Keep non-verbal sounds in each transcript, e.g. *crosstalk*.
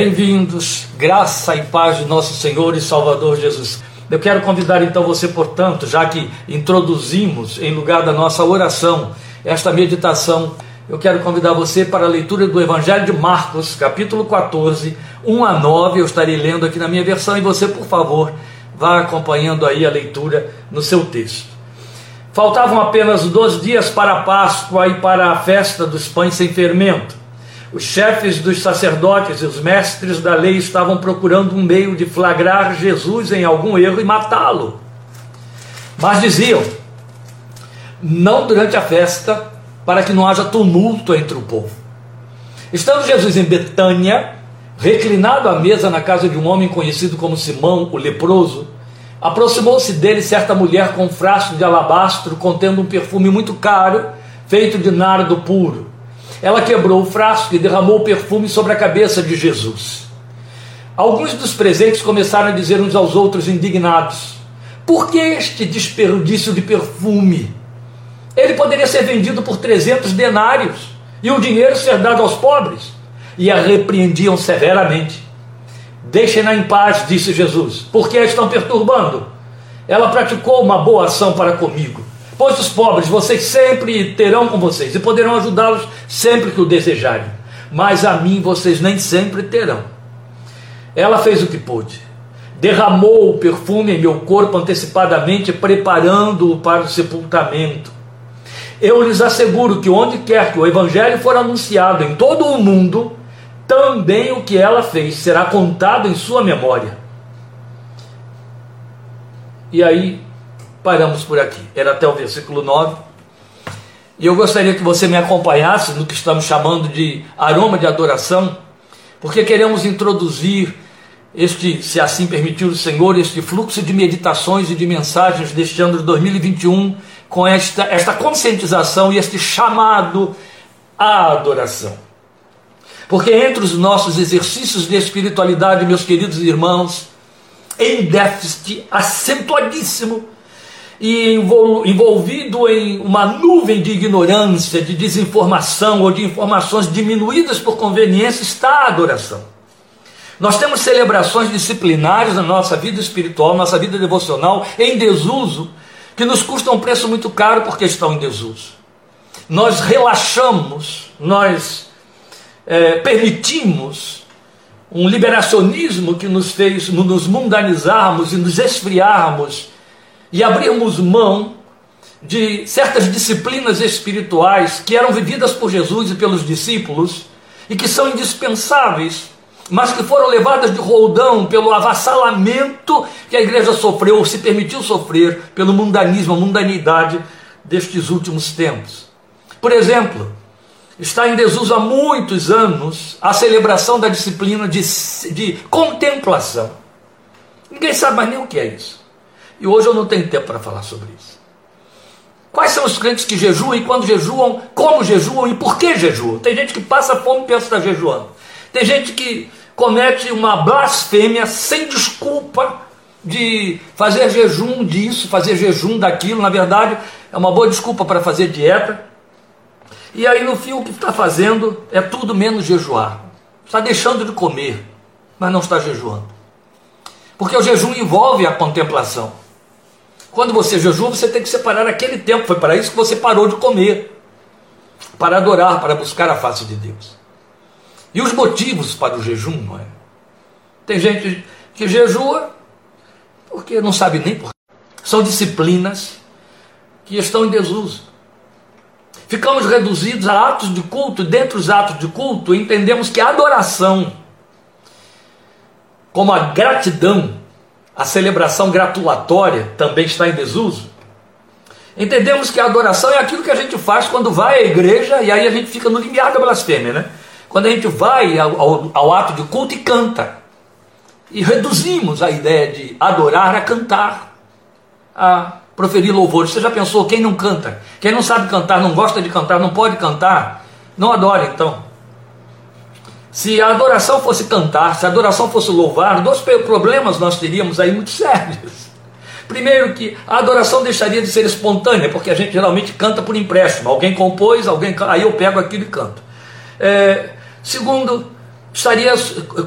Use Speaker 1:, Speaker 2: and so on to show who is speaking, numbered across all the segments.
Speaker 1: Bem-vindos, graça e paz de nosso Senhor e Salvador Jesus. Eu quero convidar então você, portanto, já que introduzimos em lugar da nossa oração esta meditação, eu quero convidar você para a leitura do Evangelho de Marcos, capítulo 14, 1 a 9. Eu estarei lendo aqui na minha versão e você, por favor, vá acompanhando aí a leitura no seu texto. Faltavam apenas dois dias para a Páscoa e para a festa dos pães sem fermento. Os chefes dos sacerdotes e os mestres da lei estavam procurando um meio de flagrar Jesus em algum erro e matá-lo. Mas diziam: não durante a festa, para que não haja tumulto entre o povo. Estando Jesus em Betânia, reclinado à mesa na casa de um homem conhecido como Simão, o leproso, aproximou-se dele certa mulher com um frasco de alabastro contendo um perfume muito caro, feito de nardo puro. Ela quebrou o frasco e derramou o perfume sobre a cabeça de Jesus. Alguns dos presentes começaram a dizer uns aos outros, indignados: Por que este desperdício de perfume? Ele poderia ser vendido por 300 denários e o dinheiro ser dado aos pobres. E a repreendiam severamente. Deixem-na em paz, disse Jesus, porque a estão perturbando. Ela praticou uma boa ação para comigo. Pois os pobres vocês sempre terão com vocês e poderão ajudá-los sempre que o desejarem. Mas a mim vocês nem sempre terão. Ela fez o que pôde. Derramou o perfume em meu corpo antecipadamente, preparando-o para o sepultamento. Eu lhes asseguro que onde quer que o evangelho for anunciado em todo o mundo, também o que ela fez será contado em sua memória. E aí paramos por aqui. Era até o versículo 9. E eu gostaria que você me acompanhasse no que estamos chamando de aroma de adoração, porque queremos introduzir este, se assim permitir o Senhor, este fluxo de meditações e de mensagens deste ano de 2021 com esta, esta conscientização e este chamado à adoração. Porque entre os nossos exercícios de espiritualidade, meus queridos irmãos, em déficit acentuadíssimo, e envolvido em uma nuvem de ignorância, de desinformação ou de informações diminuídas por conveniência, está a adoração. Nós temos celebrações disciplinares na nossa vida espiritual, nossa vida devocional, em desuso, que nos custam um preço muito caro porque estão em desuso. Nós relaxamos, nós é, permitimos um liberacionismo que nos fez nos mundanizarmos e nos esfriarmos e abrirmos mão de certas disciplinas espirituais que eram vividas por Jesus e pelos discípulos e que são indispensáveis mas que foram levadas de roldão pelo avassalamento que a igreja sofreu, ou se permitiu sofrer, pelo mundanismo, a mundanidade destes últimos tempos. Por exemplo, está em desuso há muitos anos a celebração da disciplina de, de contemplação. Ninguém sabe mais nem o que é isso. E hoje eu não tenho tempo para falar sobre isso. Quais são os crentes que jejuam e quando jejuam, como jejuam e por que jejuam? Tem gente que passa fome e pensa que está jejuando. Tem gente que comete uma blasfêmia sem desculpa de fazer jejum disso, fazer jejum daquilo. Na verdade, é uma boa desculpa para fazer dieta. E aí, no fim, o que está fazendo é tudo menos jejuar. Está deixando de comer, mas não está jejuando. Porque o jejum envolve a contemplação. Quando você jejua, você tem que separar aquele tempo. Foi para isso que você parou de comer para adorar, para buscar a face de Deus. E os motivos para o jejum, não é? Tem gente que jejua porque não sabe nem por São disciplinas que estão em desuso. Ficamos reduzidos a atos de culto, e dentro dos atos de culto, entendemos que a adoração, como a gratidão, a celebração gratulatória, também está em desuso. Entendemos que a adoração é aquilo que a gente faz quando vai à igreja e aí a gente fica no limiar da blasfêmia, né? Quando a gente vai ao, ao, ao ato de culto e canta. E reduzimos a ideia de adorar a cantar, a proferir louvores. Você já pensou quem não canta? Quem não sabe cantar, não gosta de cantar, não pode cantar, não adora então. Se a adoração fosse cantar, se a adoração fosse louvar, dois problemas nós teríamos aí muito *laughs* sérios. Primeiro que a adoração deixaria de ser espontânea, porque a gente geralmente canta por empréstimo. Alguém compôs, alguém aí eu pego aquilo e canto. É, Segundo, estaria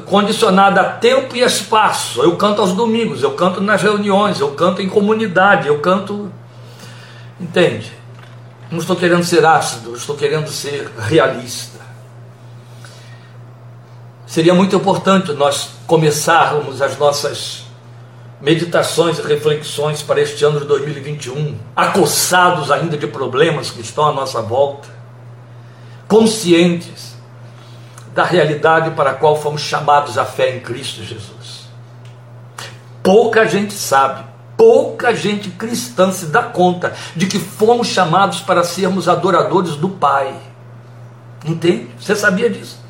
Speaker 1: condicionada a tempo e espaço. Eu canto aos domingos, eu canto nas reuniões, eu canto em comunidade, eu canto. Entende? Não estou querendo ser ácido, estou querendo ser realista. Seria muito importante nós começarmos as nossas meditações e reflexões para este ano de 2021, acossados ainda de problemas que estão à nossa volta, conscientes da realidade para a qual fomos chamados à fé em Cristo Jesus. Pouca gente sabe, pouca gente cristã se dá conta de que fomos chamados para sermos adoradores do Pai. Entende? Você sabia disso?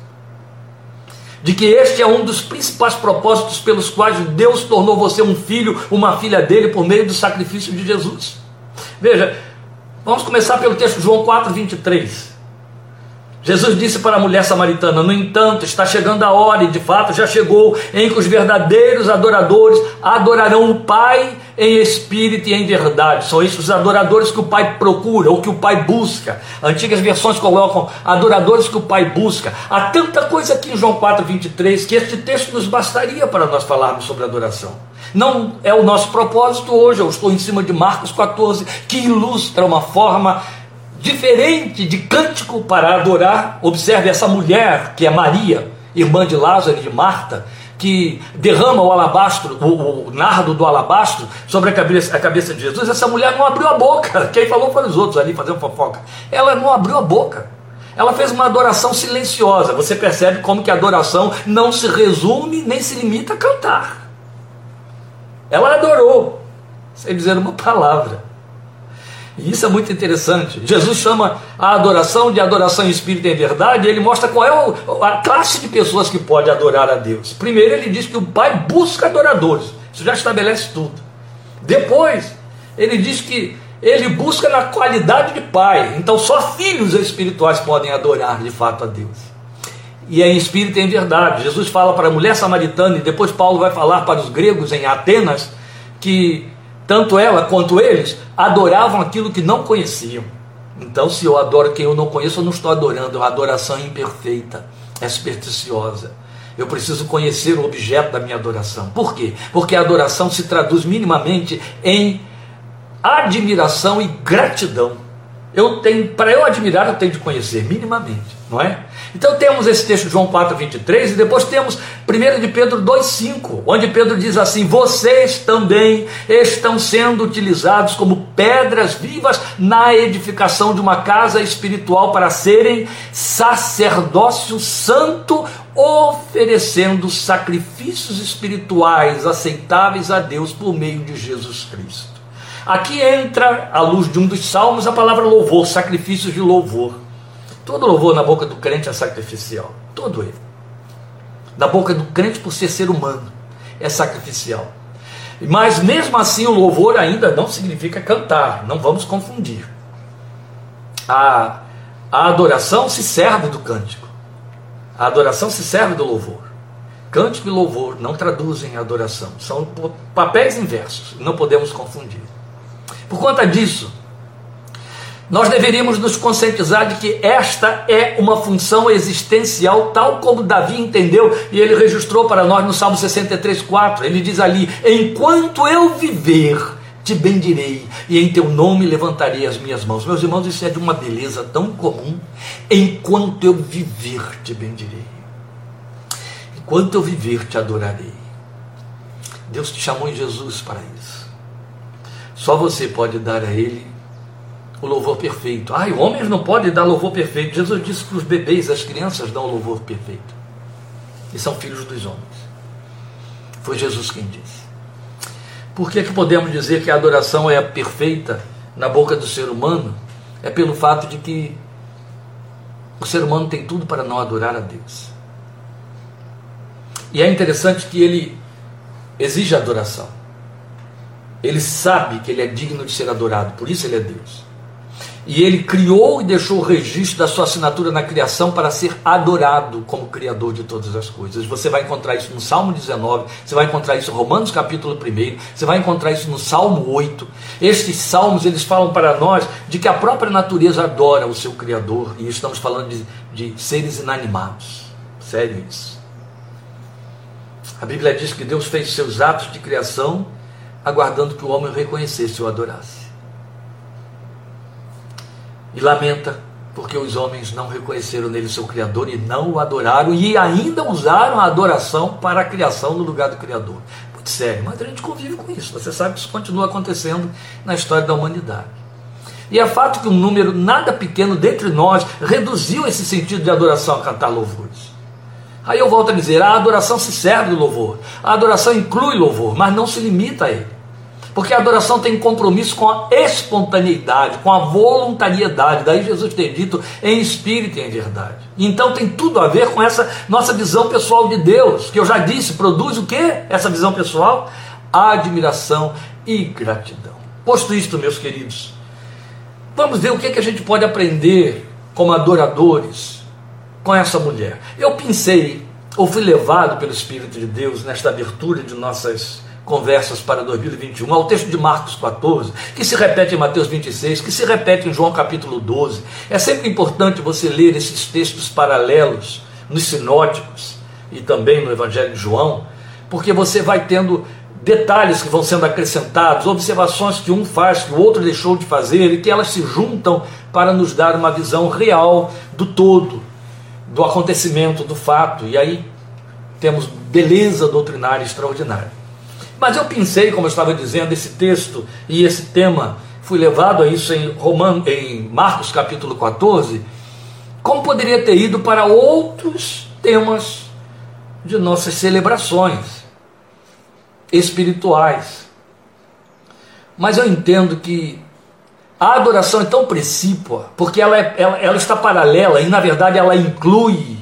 Speaker 1: De que este é um dos principais propósitos pelos quais Deus tornou você um filho, uma filha dele, por meio do sacrifício de Jesus. Veja, vamos começar pelo texto João 4, 23. Jesus disse para a mulher samaritana: No entanto, está chegando a hora, e de fato já chegou, em que os verdadeiros adoradores adorarão o Pai em espírito e em verdade. São esses os adoradores que o Pai procura, ou que o Pai busca. Antigas versões colocam adoradores que o Pai busca. Há tanta coisa aqui em João 4, 23 que este texto nos bastaria para nós falarmos sobre adoração. Não é o nosso propósito hoje, eu estou em cima de Marcos 14, que ilustra uma forma diferente de cântico para adorar. Observe essa mulher, que é Maria, irmã de Lázaro e de Marta, que derrama o alabastro, o, o nardo do alabastro sobre a cabeça, a cabeça de Jesus. Essa mulher não abriu a boca. *laughs* Quem falou foram os outros ali fazendo fofoca. Ela não abriu a boca. Ela fez uma adoração silenciosa. Você percebe como que a adoração não se resume nem se limita a cantar. Ela adorou, sem dizer uma palavra. E isso é muito interessante. Jesus chama a adoração de adoração em espírito em verdade, e ele mostra qual é a classe de pessoas que pode adorar a Deus. Primeiro, ele diz que o Pai busca adoradores. Isso já estabelece tudo. Depois, ele diz que ele busca na qualidade de pai. Então, só filhos espirituais podem adorar de fato a Deus. E é em espírito e em verdade. Jesus fala para a mulher samaritana, e depois Paulo vai falar para os gregos em Atenas, que tanto ela quanto eles adoravam aquilo que não conheciam. Então, se eu adoro quem eu não conheço, eu não estou adorando, é uma adoração imperfeita, é supersticiosa. Eu preciso conhecer o objeto da minha adoração. Por quê? Porque a adoração se traduz minimamente em admiração e gratidão. Eu tenho, para eu admirar, eu tenho de conhecer minimamente, não é? Então temos esse texto de João 4, 23, e depois temos 1 de Pedro 2, 5, onde Pedro diz assim: Vocês também estão sendo utilizados como pedras vivas na edificação de uma casa espiritual para serem sacerdócio santo, oferecendo sacrifícios espirituais aceitáveis a Deus por meio de Jesus Cristo. Aqui entra, à luz de um dos salmos, a palavra louvor, sacrifícios de louvor. Todo louvor na boca do crente é sacrificial. Todo ele. Na boca do crente, por ser ser humano, é sacrificial. Mas mesmo assim, o louvor ainda não significa cantar. Não vamos confundir. A, a adoração se serve do cântico. A adoração se serve do louvor. Cântico e louvor não traduzem adoração. São papéis inversos. Não podemos confundir. Por conta disso, nós deveríamos nos conscientizar de que esta é uma função existencial, tal como Davi entendeu e ele registrou para nós no Salmo 63,4. Ele diz ali: Enquanto eu viver, te bendirei e em teu nome levantarei as minhas mãos. Meus irmãos, isso é de uma beleza tão comum. Enquanto eu viver, te bendirei. Enquanto eu viver, te adorarei. Deus te chamou em Jesus para isso. Só você pode dar a Ele o louvor perfeito. Ai, homens não podem dar louvor perfeito. Jesus disse que os bebês, as crianças dão louvor perfeito. E são filhos dos homens. Foi Jesus quem disse. Por que, que podemos dizer que a adoração é perfeita na boca do ser humano? É pelo fato de que o ser humano tem tudo para não adorar a Deus. E é interessante que ele exige adoração. Ele sabe que ele é digno de ser adorado, por isso ele é Deus. E ele criou e deixou o registro da sua assinatura na criação para ser adorado como Criador de todas as coisas. Você vai encontrar isso no Salmo 19, você vai encontrar isso em Romanos capítulo 1, você vai encontrar isso no Salmo 8. Estes salmos eles falam para nós de que a própria natureza adora o seu Criador, e estamos falando de, de seres inanimados. Sério isso. A Bíblia diz que Deus fez seus atos de criação aguardando que o homem o reconhecesse e o adorasse. E lamenta porque os homens não reconheceram nele seu Criador e não o adoraram e ainda usaram a adoração para a criação no lugar do Criador. Muito sério, mas a gente convive com isso. Você sabe que isso continua acontecendo na história da humanidade. E é fato que um número nada pequeno dentre nós reduziu esse sentido de adoração a cantar louvores. Aí eu volto a dizer: a adoração se serve do louvor, a adoração inclui louvor, mas não se limita a ele. Porque a adoração tem compromisso com a espontaneidade, com a voluntariedade. Daí Jesus ter dito em espírito e em verdade. Então tem tudo a ver com essa nossa visão pessoal de Deus, que eu já disse, produz o que? Essa visão pessoal? Admiração e gratidão. Posto isto, meus queridos, vamos ver o que, é que a gente pode aprender como adoradores com essa mulher. Eu pensei, ou fui levado pelo Espírito de Deus nesta abertura de nossas conversas para 2021, ao texto de Marcos 14, que se repete em Mateus 26, que se repete em João capítulo 12. É sempre importante você ler esses textos paralelos nos sinóticos e também no Evangelho de João, porque você vai tendo detalhes que vão sendo acrescentados, observações que um faz, que o outro deixou de fazer e que elas se juntam para nos dar uma visão real do todo, do acontecimento, do fato. E aí temos beleza doutrinária extraordinária. Mas eu pensei, como eu estava dizendo, esse texto e esse tema, fui levado a isso em, Roman, em Marcos capítulo 14, como poderia ter ido para outros temas de nossas celebrações espirituais. Mas eu entendo que a adoração é tão precípua, porque ela, é, ela, ela está paralela e, na verdade, ela inclui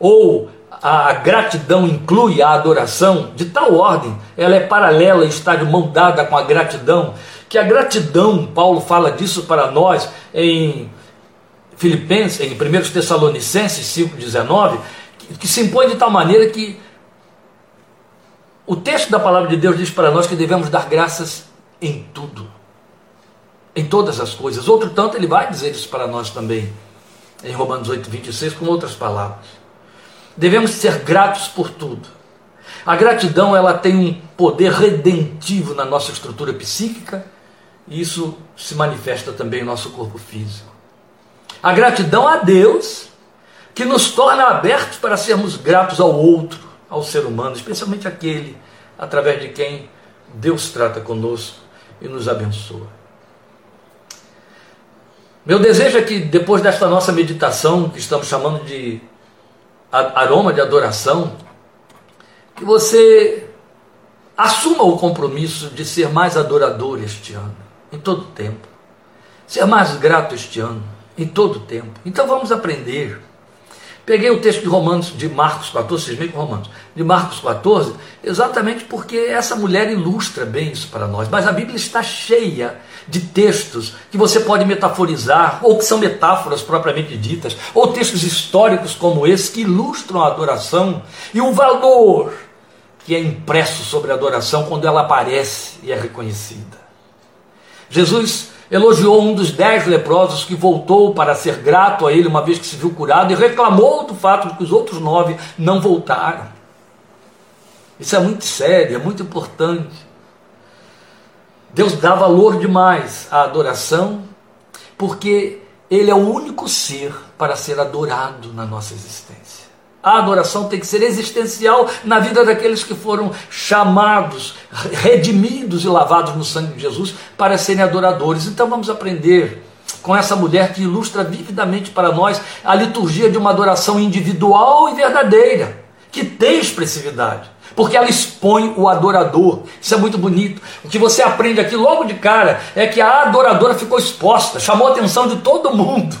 Speaker 1: ou a gratidão inclui a adoração, de tal ordem, ela é paralela e está de mão dada com a gratidão, que a gratidão, Paulo fala disso para nós em Filipenses, em 1 Tessalonicenses 5,19, que, se impõe de tal maneira que o texto da palavra de Deus diz para nós que devemos dar graças em tudo, em todas as coisas. Outro tanto, ele vai dizer isso para nós também, em Romanos 8, 26, com outras palavras. Devemos ser gratos por tudo. A gratidão ela tem um poder redentivo na nossa estrutura psíquica e isso se manifesta também no nosso corpo físico. A gratidão a Deus que nos torna abertos para sermos gratos ao outro, ao ser humano, especialmente aquele através de quem Deus trata conosco e nos abençoa. Meu desejo é que depois desta nossa meditação, que estamos chamando de aroma de adoração, que você assuma o compromisso de ser mais adorador este ano, em todo tempo. Ser mais grato este ano, em todo tempo. Então vamos aprender. Peguei o texto de Romanos, de Marcos 14, vocês com Romanos, de Marcos 14, exatamente porque essa mulher ilustra bem isso para nós. Mas a Bíblia está cheia de textos que você pode metaforizar, ou que são metáforas propriamente ditas, ou textos históricos como esse que ilustram a adoração e o valor que é impresso sobre a adoração quando ela aparece e é reconhecida. Jesus elogiou um dos dez leprosos que voltou para ser grato a ele uma vez que se viu curado e reclamou do fato de que os outros nove não voltaram. Isso é muito sério, é muito importante. Deus dá valor demais à adoração, porque Ele é o único ser para ser adorado na nossa existência. A adoração tem que ser existencial na vida daqueles que foram chamados, redimidos e lavados no sangue de Jesus para serem adoradores. Então vamos aprender com essa mulher que ilustra vividamente para nós a liturgia de uma adoração individual e verdadeira, que tem expressividade porque ela expõe o adorador. Isso é muito bonito. O que você aprende aqui logo de cara é que a adoradora ficou exposta, chamou a atenção de todo mundo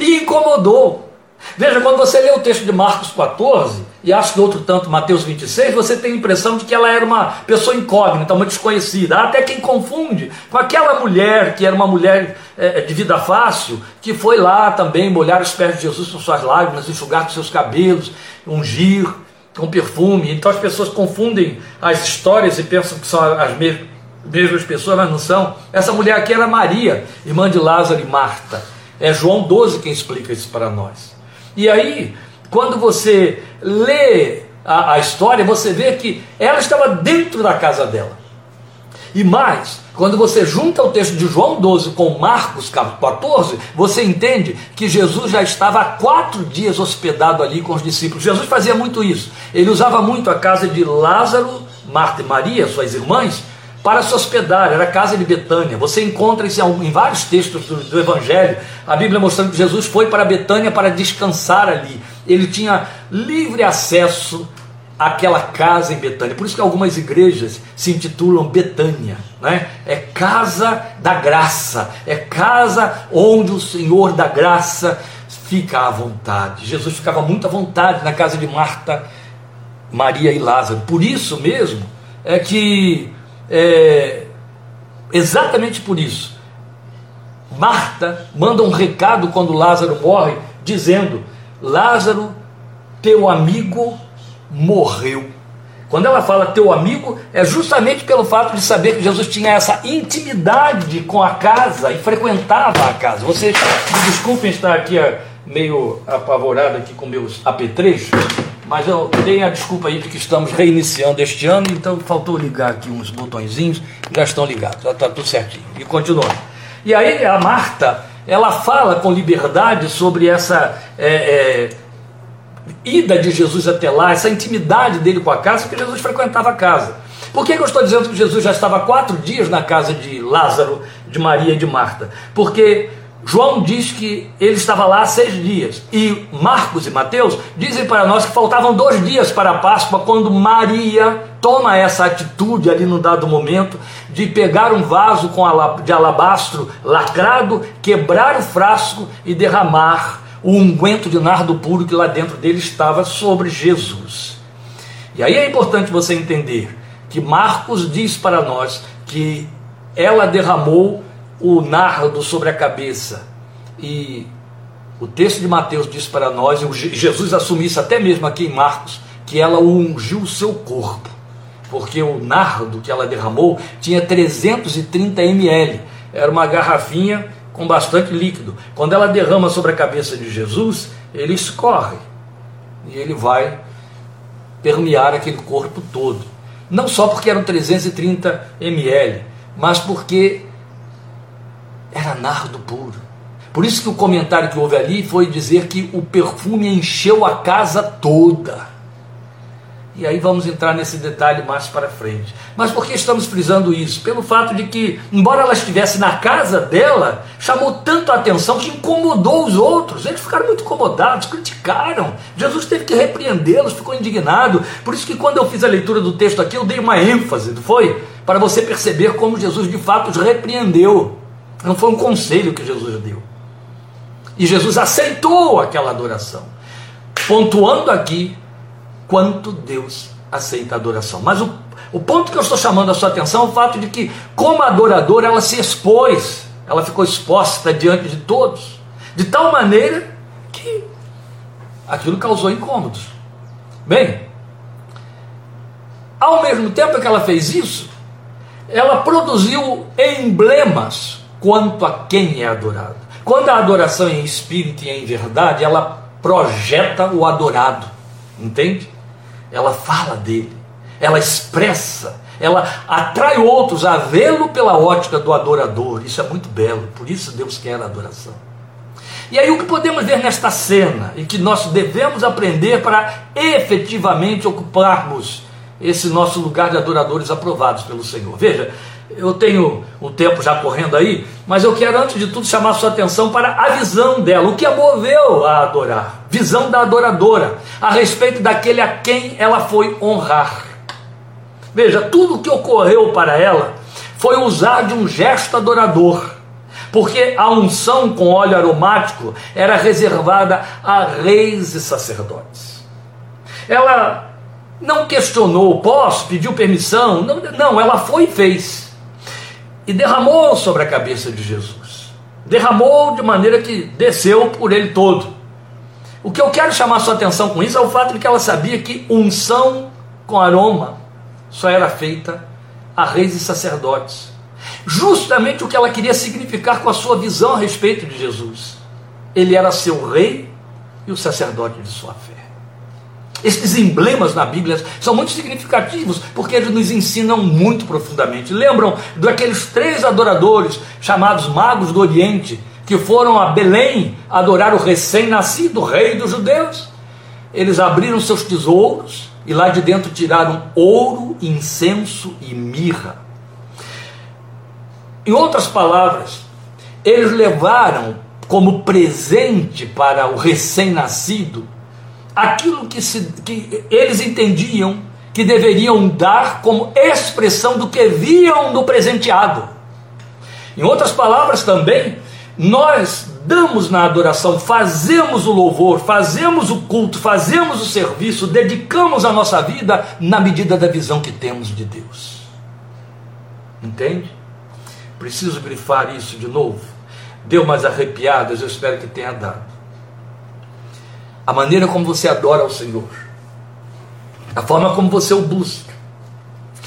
Speaker 1: e incomodou. Veja, quando você lê o texto de Marcos 14 e acha que outro tanto Mateus 26, você tem a impressão de que ela era uma pessoa incógnita, uma desconhecida. Há até quem confunde com aquela mulher que era uma mulher é, de vida fácil, que foi lá também molhar os pés de Jesus com suas lágrimas, enxugar com seus cabelos, ungir com perfume. Então as pessoas confundem as histórias e pensam que são as mesmas pessoas, mas não são. Essa mulher aqui era Maria, irmã de Lázaro e Marta. É João 12 quem explica isso para nós. E aí, quando você lê a, a história, você vê que ela estava dentro da casa dela. E mais, quando você junta o texto de João 12 com Marcos 14, você entende que Jesus já estava há quatro dias hospedado ali com os discípulos. Jesus fazia muito isso. Ele usava muito a casa de Lázaro, Marta e Maria, suas irmãs, para se hospedar. Era a casa de Betânia. Você encontra isso em vários textos do, do Evangelho. A Bíblia mostrando que Jesus foi para Betânia para descansar ali. Ele tinha livre acesso aquela casa em Betânia. Por isso que algumas igrejas se intitulam Betânia, né? É casa da graça, é casa onde o Senhor da graça fica à vontade. Jesus ficava muito à vontade na casa de Marta, Maria e Lázaro. Por isso mesmo é que é, exatamente por isso Marta manda um recado quando Lázaro morre, dizendo: Lázaro, teu amigo morreu. Quando ela fala teu amigo, é justamente pelo fato de saber que Jesus tinha essa intimidade com a casa e frequentava a casa. Vocês me desculpem estar aqui meio apavorado aqui com meus apetrechos, mas eu dei a desculpa aí de que estamos reiniciando este ano, então faltou ligar aqui uns botõezinhos, já estão ligados, já está tudo certinho. E continuando. E aí a Marta, ela fala com liberdade sobre essa é, é, ida de Jesus até lá, essa intimidade dele com a casa, porque Jesus frequentava a casa. Por que, que eu estou dizendo que Jesus já estava quatro dias na casa de Lázaro, de Maria e de Marta? Porque João diz que ele estava lá seis dias. E Marcos e Mateus dizem para nós que faltavam dois dias para a Páscoa, quando Maria toma essa atitude ali no dado momento de pegar um vaso com de alabastro lacrado, quebrar o frasco e derramar o unguento de nardo puro que lá dentro dele estava sobre Jesus. E aí é importante você entender que Marcos diz para nós que ela derramou o nardo sobre a cabeça. E o texto de Mateus diz para nós, e Jesus assumiu isso até mesmo aqui em Marcos, que ela ungiu o seu corpo. Porque o nardo que ela derramou tinha 330 ml. Era uma garrafinha com bastante líquido. Quando ela derrama sobre a cabeça de Jesus, ele escorre e ele vai permear aquele corpo todo. Não só porque eram 330 ml, mas porque era nardo puro. Por isso que o comentário que houve ali foi dizer que o perfume encheu a casa toda. E aí vamos entrar nesse detalhe mais para frente. Mas por que estamos frisando isso? Pelo fato de que, embora ela estivesse na casa dela, chamou tanto a atenção que incomodou os outros. Eles ficaram muito incomodados, criticaram. Jesus teve que repreendê-los, ficou indignado. Por isso que quando eu fiz a leitura do texto aqui, eu dei uma ênfase, não foi? Para você perceber como Jesus de fato os repreendeu. Não foi um conselho que Jesus deu. E Jesus aceitou aquela adoração. Pontuando aqui quanto Deus aceita a adoração. Mas o, o ponto que eu estou chamando a sua atenção é o fato de que, como adoradora, ela se expôs, ela ficou exposta diante de todos, de tal maneira que aquilo causou incômodos. Bem, ao mesmo tempo que ela fez isso, ela produziu emblemas quanto a quem é adorado. Quando a adoração é em espírito e é em verdade, ela projeta o adorado, entende? ela fala dele, ela expressa, ela atrai outros a vê-lo pela ótica do adorador. Isso é muito belo, por isso Deus quer a adoração. E aí o que podemos ver nesta cena e que nós devemos aprender para efetivamente ocuparmos esse nosso lugar de adoradores aprovados pelo Senhor. Veja, eu tenho um tempo já correndo aí, mas eu quero antes de tudo chamar sua atenção para a visão dela, o que a moveu a adorar, visão da adoradora, a respeito daquele a quem ela foi honrar. Veja, tudo o que ocorreu para ela foi usar de um gesto adorador, porque a unção com óleo aromático era reservada a reis e sacerdotes. Ela não questionou, posso, pediu permissão, não, não ela foi e fez e derramou sobre a cabeça de Jesus. Derramou de maneira que desceu por ele todo. O que eu quero chamar sua atenção com isso é o fato de que ela sabia que unção com aroma só era feita a reis e sacerdotes. Justamente o que ela queria significar com a sua visão a respeito de Jesus. Ele era seu rei e o sacerdote de sua fé. Esses emblemas na Bíblia são muito significativos porque eles nos ensinam muito profundamente. Lembram daqueles três adoradores chamados magos do Oriente que foram a Belém adorar o recém-nascido rei dos judeus? Eles abriram seus tesouros e lá de dentro tiraram ouro, incenso e mirra. Em outras palavras, eles levaram como presente para o recém-nascido aquilo que, se, que eles entendiam que deveriam dar como expressão do que viam no presenteado. Em outras palavras, também, nós damos na adoração, fazemos o louvor, fazemos o culto, fazemos o serviço, dedicamos a nossa vida na medida da visão que temos de Deus. Entende? Preciso grifar isso de novo. Deu mais arrepiadas, eu espero que tenha dado a maneira como você adora ao Senhor, a forma como você o busca,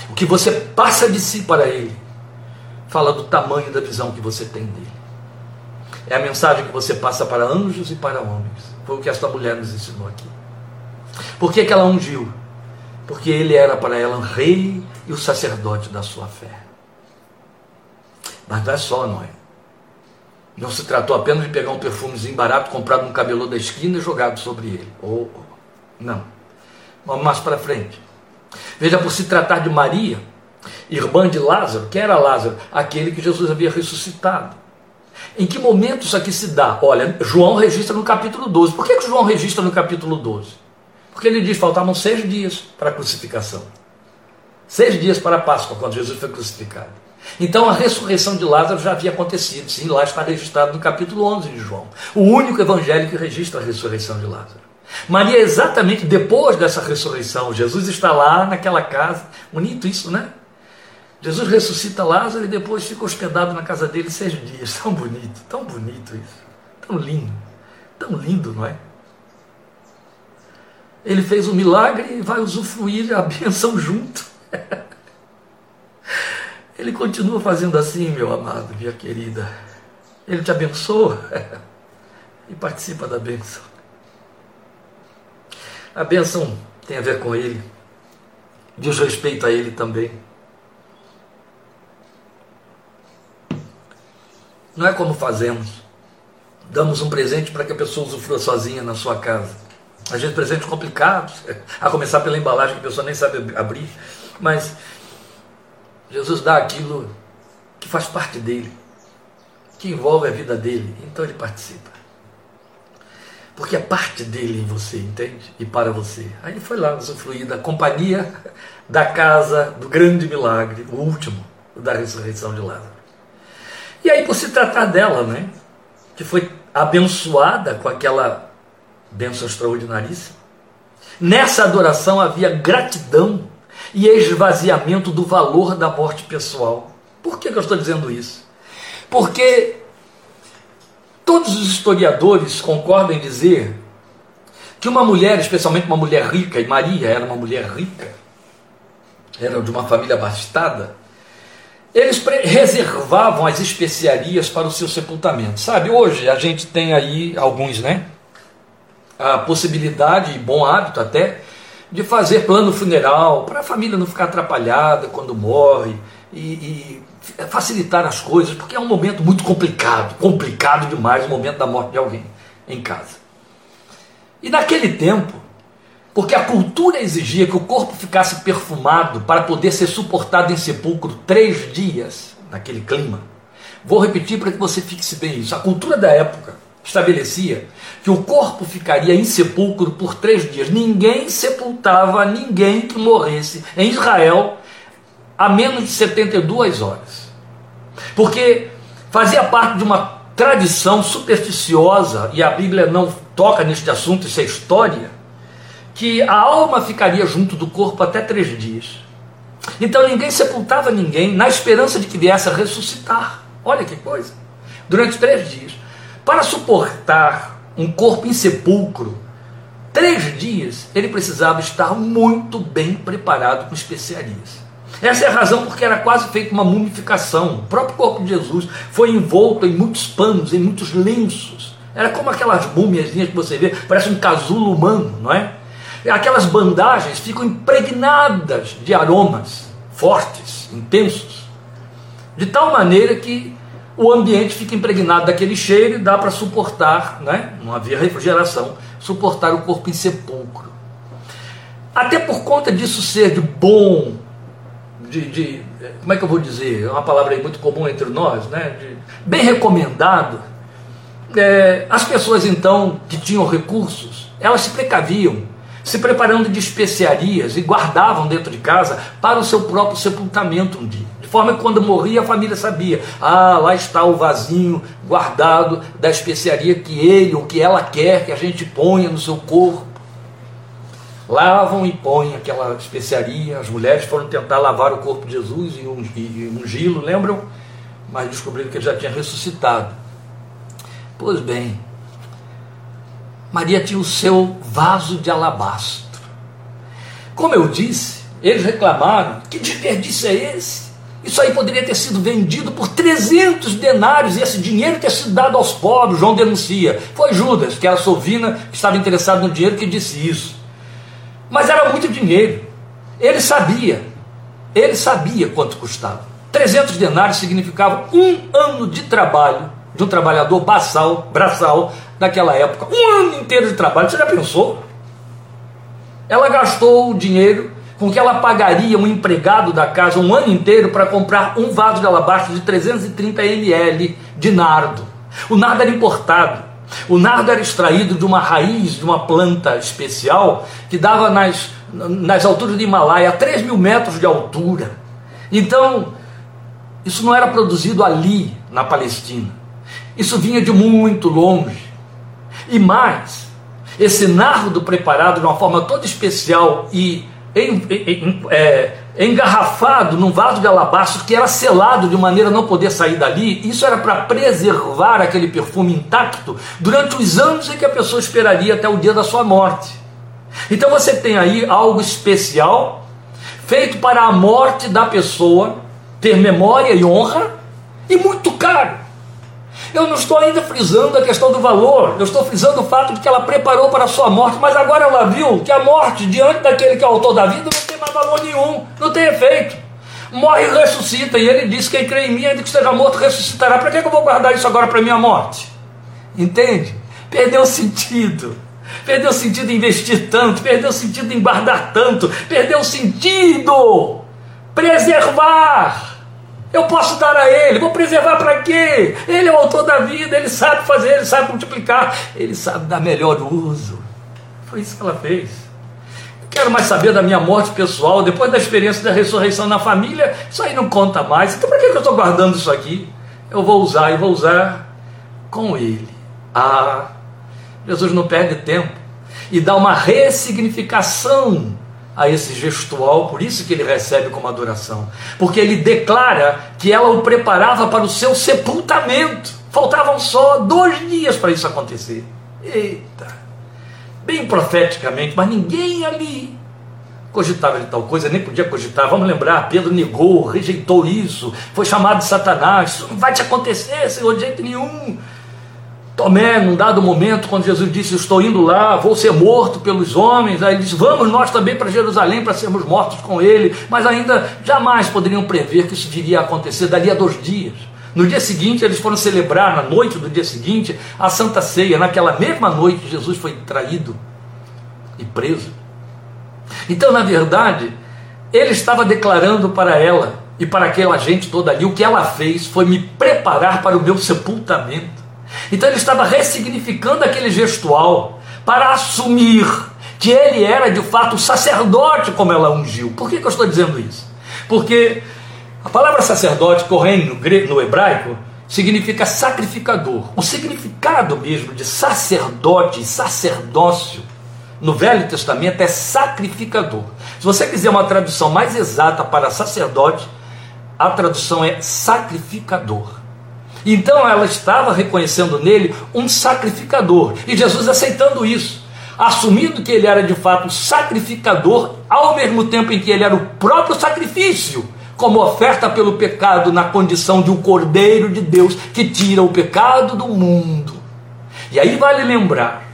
Speaker 1: o que você passa de si para Ele, fala do tamanho da visão que você tem dele. É a mensagem que você passa para anjos e para homens. Foi o que esta mulher nos ensinou aqui. Por que, que ela ungiu? Porque ele era para ela o rei e o sacerdote da sua fé. Mas não é só, não é? Não se tratou apenas de pegar um perfumezinho barato comprado no cabelo da esquina e jogado sobre ele. Ou não. Vamos mais para frente. Veja, por se tratar de Maria, irmã de Lázaro, quem era Lázaro? Aquele que Jesus havia ressuscitado. Em que momento isso aqui se dá? Olha, João registra no capítulo 12. Por que, que João registra no capítulo 12? Porque ele diz: faltavam seis dias para a crucificação. Seis dias para a Páscoa, quando Jesus foi crucificado. Então a ressurreição de Lázaro já havia acontecido, sim, lá está registrado no capítulo 11 de João. O único evangelho que registra a ressurreição de Lázaro. Maria, exatamente depois dessa ressurreição, Jesus está lá naquela casa, bonito isso, né? Jesus ressuscita Lázaro e depois fica hospedado na casa dele seis dias. *laughs* Tão bonito, tão bonito isso. Tão lindo, tão lindo, não é? Ele fez um milagre e vai usufruir a bênção junto. *laughs* Ele continua fazendo assim, meu amado, minha querida. Ele te abençoa *laughs* e participa da bênção. A bênção tem a ver com Ele, diz respeito a Ele também. Não é como fazemos. Damos um presente para que a pessoa usufrua sozinha na sua casa. Às vezes presentes complicados, *laughs* a começar pela embalagem que a pessoa nem sabe abrir, mas Jesus dá aquilo que faz parte dele, que envolve a vida dele, então ele participa. Porque é parte dele em você, entende? E para você. Aí foi lá usufruir da companhia da casa do grande milagre, o último, da ressurreição de Lázaro. E aí, por se tratar dela, né? Que foi abençoada com aquela bênção extraordinaríssima. Nessa adoração havia gratidão e esvaziamento do valor da morte pessoal. Por que, eu estou dizendo isso? Porque todos os historiadores concordam em dizer que uma mulher, especialmente uma mulher rica, e Maria era uma mulher rica, era de uma família abastada, eles reservavam as especiarias para o seu sepultamento. Sabe, hoje a gente tem aí alguns, né? A possibilidade, e bom hábito até, de fazer plano funeral, para a família não ficar atrapalhada quando morre e, e, facilitar as coisas, porque é um momento muito complicado, complicado demais o momento da morte de alguém em casa. E naquele tempo, porque a cultura exigia que o corpo ficasse perfumado para poder ser suportado em sepulcro três dias, naquele clima. Vou repetir para que você fixe bem isso. A cultura da época estabelecia que o corpo ficaria em sepulcro por três dias. Ninguém sepultava ninguém que morresse em Israel a menos de 72 horas. Porque fazia parte de uma tradição supersticiosa, e a Bíblia não toca neste assunto, isso é história, que a alma ficaria junto do corpo até três dias. Então ninguém sepultava ninguém na esperança de que viesse a ressuscitar. Olha que coisa. Durante três dias. Para suportar um corpo em sepulcro, três dias, ele precisava estar muito bem preparado com especiarias. Essa é a razão porque era quase feita uma mumificação. O próprio corpo de Jesus foi envolto em muitos panos, em muitos lenços. Era como aquelas múmias que você vê, parece um casulo humano, não é? aquelas bandagens ficam impregnadas de aromas fortes, intensos, de tal maneira que o ambiente fica impregnado daquele cheiro e dá para suportar, né? não havia refrigeração, suportar o corpo em sepulcro. Até por conta disso ser de bom, de, de como é que eu vou dizer? É uma palavra muito comum entre nós, né? De, bem recomendado. É, as pessoas então que tinham recursos, elas se precaviam, se preparando de especiarias e guardavam dentro de casa para o seu próprio sepultamento um dia forma que quando morria a família sabia: ah, lá está o vasinho guardado da especiaria que ele ou que ela quer que a gente ponha no seu corpo. Lavam e põem aquela especiaria. As mulheres foram tentar lavar o corpo de Jesus e ungí-lo, lembram? Mas descobriram que ele já tinha ressuscitado. Pois bem, Maria tinha o seu vaso de alabastro. Como eu disse, eles reclamaram: que desperdício é esse? Isso aí poderia ter sido vendido por 300 denários e esse dinheiro ter sido dado aos pobres. João denuncia. Foi Judas, que era sovina, que estava interessado no dinheiro, que disse isso. Mas era muito dinheiro. Ele sabia. Ele sabia quanto custava. 300 denários significavam um ano de trabalho de um trabalhador basal, braçal, naquela época. Um ano inteiro de trabalho. Você já pensou? Ela gastou o dinheiro com que ela pagaria um empregado da casa um ano inteiro para comprar um vaso de alabastro de 330 ml de nardo. O nardo era importado. O nardo era extraído de uma raiz de uma planta especial que dava nas, nas alturas do Himalaia, a 3 mil metros de altura. Então, isso não era produzido ali, na Palestina. Isso vinha de muito longe. E mais, esse nardo preparado de uma forma toda especial e em, em, é, engarrafado num vaso de alabastro que era selado de maneira a não poder sair dali. Isso era para preservar aquele perfume intacto durante os anos em que a pessoa esperaria até o dia da sua morte. Então você tem aí algo especial feito para a morte da pessoa ter memória e honra e muito caro. Eu não estou ainda frisando a questão do valor, eu estou frisando o fato de que ela preparou para a sua morte, mas agora ela viu que a morte, diante daquele que é o autor da vida, não tem mais valor nenhum, não tem efeito. Morre e ressuscita, e ele disse: Quem crê em mim, ainda que esteja morto, ressuscitará. Para que eu vou guardar isso agora para minha morte? Entende? Perdeu o sentido. Perdeu o sentido investir tanto, perdeu o sentido em guardar tanto, perdeu o sentido preservar eu posso dar a ele, vou preservar para quê? Ele é o autor da vida, ele sabe fazer, ele sabe multiplicar, ele sabe dar melhor uso. Foi isso que ela fez. Não quero mais saber da minha morte pessoal, depois da experiência da ressurreição na família, isso aí não conta mais. Então para que eu estou guardando isso aqui? Eu vou usar e vou usar com ele. Ah, Jesus não perde tempo e dá uma ressignificação a esse gestual, por isso que ele recebe como adoração, porque ele declara que ela o preparava para o seu sepultamento. Faltavam só dois dias para isso acontecer. Eita! Bem profeticamente, mas ninguém ali cogitava de tal coisa, nem podia cogitar. Vamos lembrar, Pedro negou, rejeitou isso, foi chamado de Satanás. Isso não vai te acontecer, Senhor, de jeito nenhum. Tomé, num dado momento, quando Jesus disse: Estou indo lá, vou ser morto pelos homens, aí ele disse: Vamos nós também para Jerusalém para sermos mortos com ele, mas ainda jamais poderiam prever que isso viria a acontecer dali a dois dias. No dia seguinte, eles foram celebrar, na noite do dia seguinte, a Santa Ceia. Naquela mesma noite, Jesus foi traído e preso. Então, na verdade, ele estava declarando para ela e para aquela gente toda ali: o que ela fez foi me preparar para o meu sepultamento. Então ele estava ressignificando aquele gestual para assumir que ele era de fato sacerdote, como ela ungiu. Por que, que eu estou dizendo isso? Porque a palavra sacerdote, correndo no, no hebraico, significa sacrificador. O significado mesmo de sacerdote sacerdócio no Velho Testamento é sacrificador. Se você quiser uma tradução mais exata para sacerdote, a tradução é sacrificador. Então ela estava reconhecendo nele um sacrificador. E Jesus aceitando isso, assumindo que ele era de fato sacrificador, ao mesmo tempo em que ele era o próprio sacrifício, como oferta pelo pecado, na condição de um cordeiro de Deus que tira o pecado do mundo. E aí vale lembrar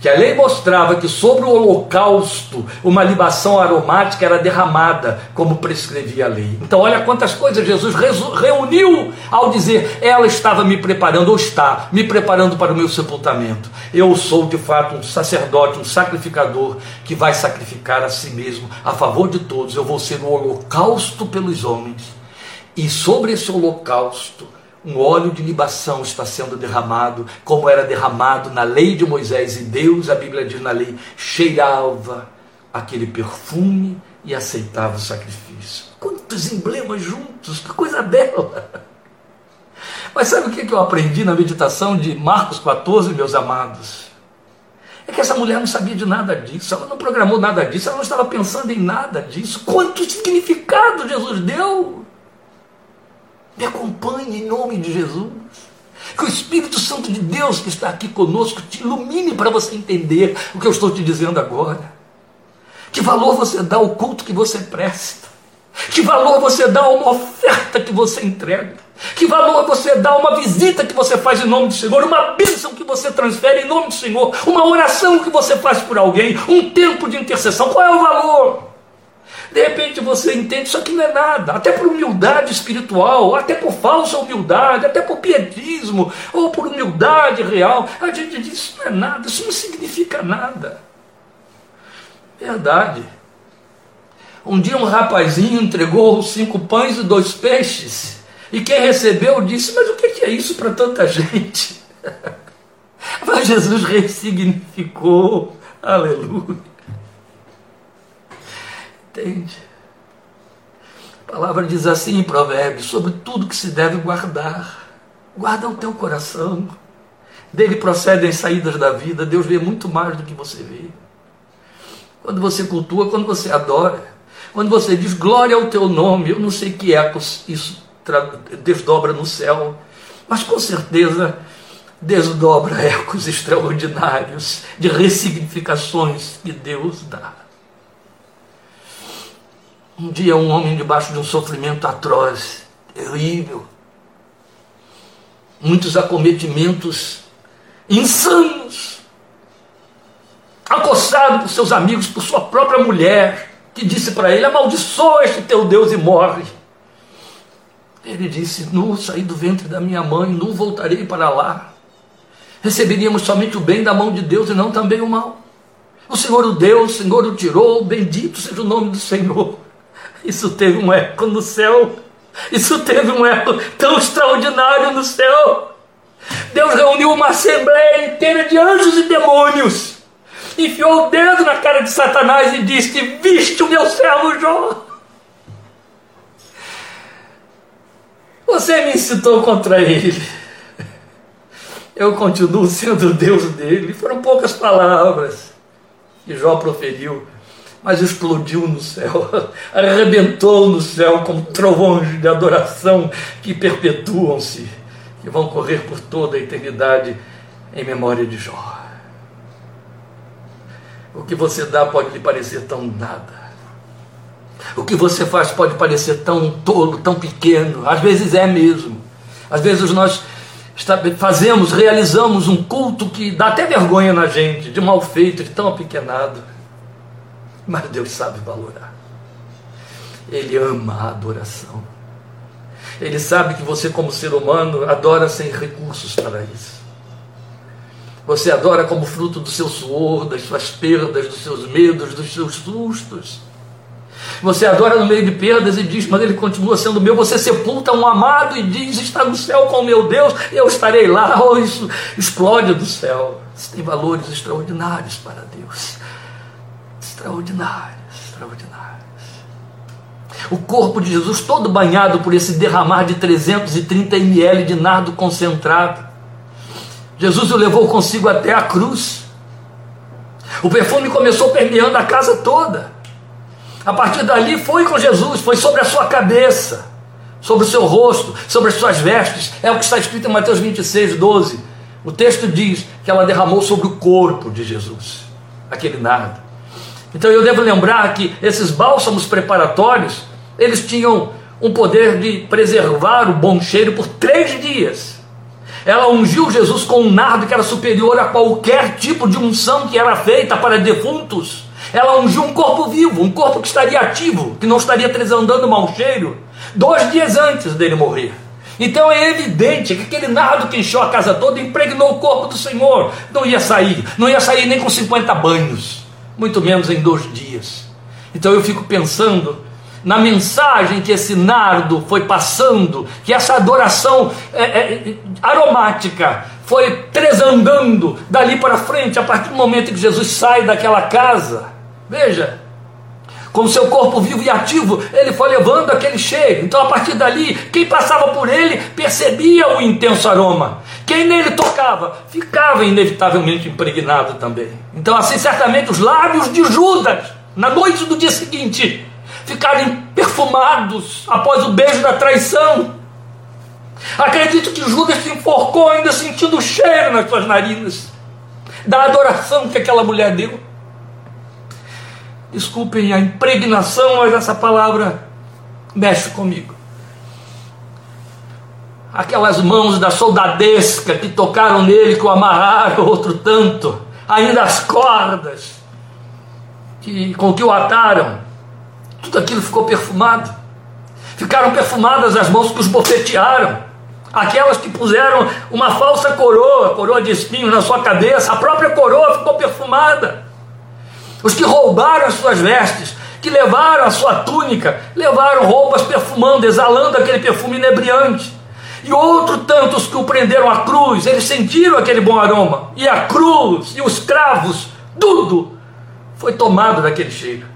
Speaker 1: que a lei mostrava que sobre o holocausto uma libação aromática era derramada, como prescrevia a lei. Então, olha quantas coisas Jesus reuniu ao dizer: ela estava me preparando, ou está me preparando para o meu sepultamento. Eu sou de fato um sacerdote, um sacrificador que vai sacrificar a si mesmo a favor de todos. Eu vou ser o holocausto pelos homens, e sobre esse holocausto um óleo de libação está sendo derramado, como era derramado na lei de Moisés, e Deus, a Bíblia diz na lei, cheirava aquele perfume e aceitava o sacrifício. Quantos emblemas juntos, que coisa bela! Mas sabe o que eu aprendi na meditação de Marcos 14, meus amados? É que essa mulher não sabia de nada disso, ela não programou nada disso, ela não estava pensando em nada disso. Quanto significado Jesus deu! Me acompanhe em nome de Jesus. Que o Espírito Santo de Deus que está aqui conosco te ilumine para você entender o que eu estou te dizendo agora. Que valor você dá ao culto que você presta? Que valor você dá a uma oferta que você entrega? Que valor você dá a uma visita que você faz em nome do Senhor? Uma bênção que você transfere em nome do Senhor? Uma oração que você faz por alguém? Um tempo de intercessão? Qual é o valor? De repente você entende isso aqui não é nada, até por humildade espiritual, até por falsa humildade, até por pietismo, ou por humildade real. A gente diz: isso não é nada, isso não significa nada. Verdade. Um dia um rapazinho entregou cinco pães e dois peixes, e quem recebeu disse: Mas o que é isso para tanta gente? *laughs* Mas Jesus ressignificou. Aleluia. Entende? A palavra diz assim em Provérbios: sobre tudo que se deve guardar, guarda o teu coração. Dele procedem as saídas da vida. Deus vê muito mais do que você vê. Quando você cultua, quando você adora, quando você diz glória ao teu nome, eu não sei que ecos isso desdobra no céu, mas com certeza desdobra *laughs* ecos extraordinários de ressignificações que Deus dá. Um dia, um homem debaixo de um sofrimento atroz, terrível, muitos acometimentos insanos, acossado por seus amigos, por sua própria mulher, que disse para ele: Amaldiçoa este teu Deus e morre. Ele disse: Nu saí do ventre da minha mãe, nu voltarei para lá. Receberíamos somente o bem da mão de Deus e não também o mal. O Senhor o deu, o Senhor o tirou, bendito seja o nome do Senhor. Isso teve um eco no céu. Isso teve um eco tão extraordinário no céu. Deus reuniu uma assembleia inteira de anjos e demônios. Enfiou o dedo na cara de Satanás e disse: Viste o meu servo Jó. Você me incitou contra ele. Eu continuo sendo Deus dele. Foram poucas palavras que Jó proferiu mas explodiu no céu, *laughs* arrebentou no céu como trovões de adoração que perpetuam-se, que vão correr por toda a eternidade em memória de Jó. O que você dá pode lhe parecer tão nada. O que você faz pode parecer tão tolo, tão pequeno. Às vezes é mesmo. Às vezes nós fazemos, realizamos um culto que dá até vergonha na gente, de mal feito, de tão apequenado. Mas Deus sabe valorar. Ele ama a adoração. Ele sabe que você, como ser humano, adora sem recursos para isso. Você adora como fruto do seu suor, das suas perdas, dos seus medos, dos seus sustos. Você adora no meio de perdas e diz, mas ele continua sendo meu. Você sepulta um amado e diz, está no céu com meu Deus, eu estarei lá. *laughs* Oh, isso explode do céu. Isso tem valores extraordinários para Deus extraordinários, extraordinários. O corpo de Jesus todo banhado por esse derramar de 330 ml de nardo concentrado. Jesus o levou consigo até a cruz. O perfume começou permeando a casa toda. A partir dali foi com Jesus, foi sobre a sua cabeça, sobre o seu rosto, sobre as suas vestes. É o que está escrito em Mateus 26, 12. O texto diz que ela derramou sobre o corpo de Jesus, aquele nardo. Então eu devo lembrar que esses bálsamos preparatórios, eles tinham um poder de preservar o bom cheiro por três dias. Ela ungiu Jesus com um nardo que era superior a qualquer tipo de unção que era feita para defuntos. Ela ungiu um corpo vivo, um corpo que estaria ativo, que não estaria transandando mau cheiro, dois dias antes dele morrer. Então é evidente que aquele nardo que encheu a casa toda impregnou o corpo do Senhor. Não ia sair, não ia sair nem com 50 banhos, muito menos em dois dias. Então eu fico pensando na mensagem que esse nardo foi passando, que essa adoração é, é, aromática foi tresandando dali para frente, a partir do momento que Jesus sai daquela casa. Veja, com seu corpo vivo e ativo, ele foi levando aquele cheiro. Então, a partir dali, quem passava por ele percebia o intenso aroma. Quem nele tocava ficava inevitavelmente impregnado também. Então, assim, certamente os lábios de Judas, na noite do dia seguinte, ficaram perfumados após o beijo da traição. Acredito que Judas se enforcou ainda sentindo o cheiro nas suas narinas da adoração que aquela mulher deu. Desculpem a impregnação, mas essa palavra mexe comigo. Aquelas mãos da soldadesca que tocaram nele, que o amarraram, outro tanto, ainda as cordas que, com que o ataram, tudo aquilo ficou perfumado. Ficaram perfumadas as mãos que os bofetearam, aquelas que puseram uma falsa coroa, coroa de espinhos na sua cabeça, a própria coroa ficou perfumada os que roubaram as suas vestes, que levaram a sua túnica, levaram roupas perfumando, exalando aquele perfume inebriante. E outro tantos que o prenderam à cruz, eles sentiram aquele bom aroma, e a cruz, e os cravos, tudo foi tomado daquele cheiro.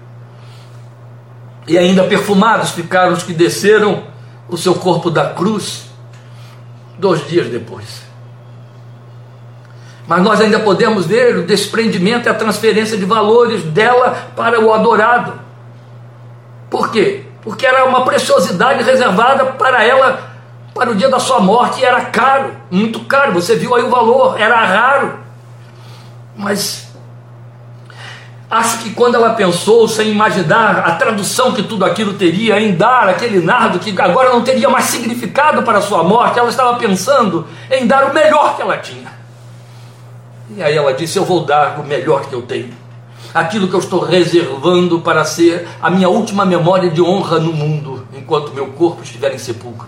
Speaker 1: E ainda perfumados ficaram os que desceram o seu corpo da cruz dois dias depois. Mas nós ainda podemos ver o desprendimento e a transferência de valores dela para o adorado. Por quê? Porque era uma preciosidade reservada para ela para o dia da sua morte e era caro, muito caro. Você viu aí o valor, era raro. Mas acho que quando ela pensou, sem imaginar a tradução que tudo aquilo teria em dar aquele nardo que agora não teria mais significado para a sua morte, ela estava pensando em dar o melhor que ela tinha. E aí ela disse: Eu vou dar o melhor que eu tenho, aquilo que eu estou reservando para ser a minha última memória de honra no mundo, enquanto meu corpo estiver em sepulcro.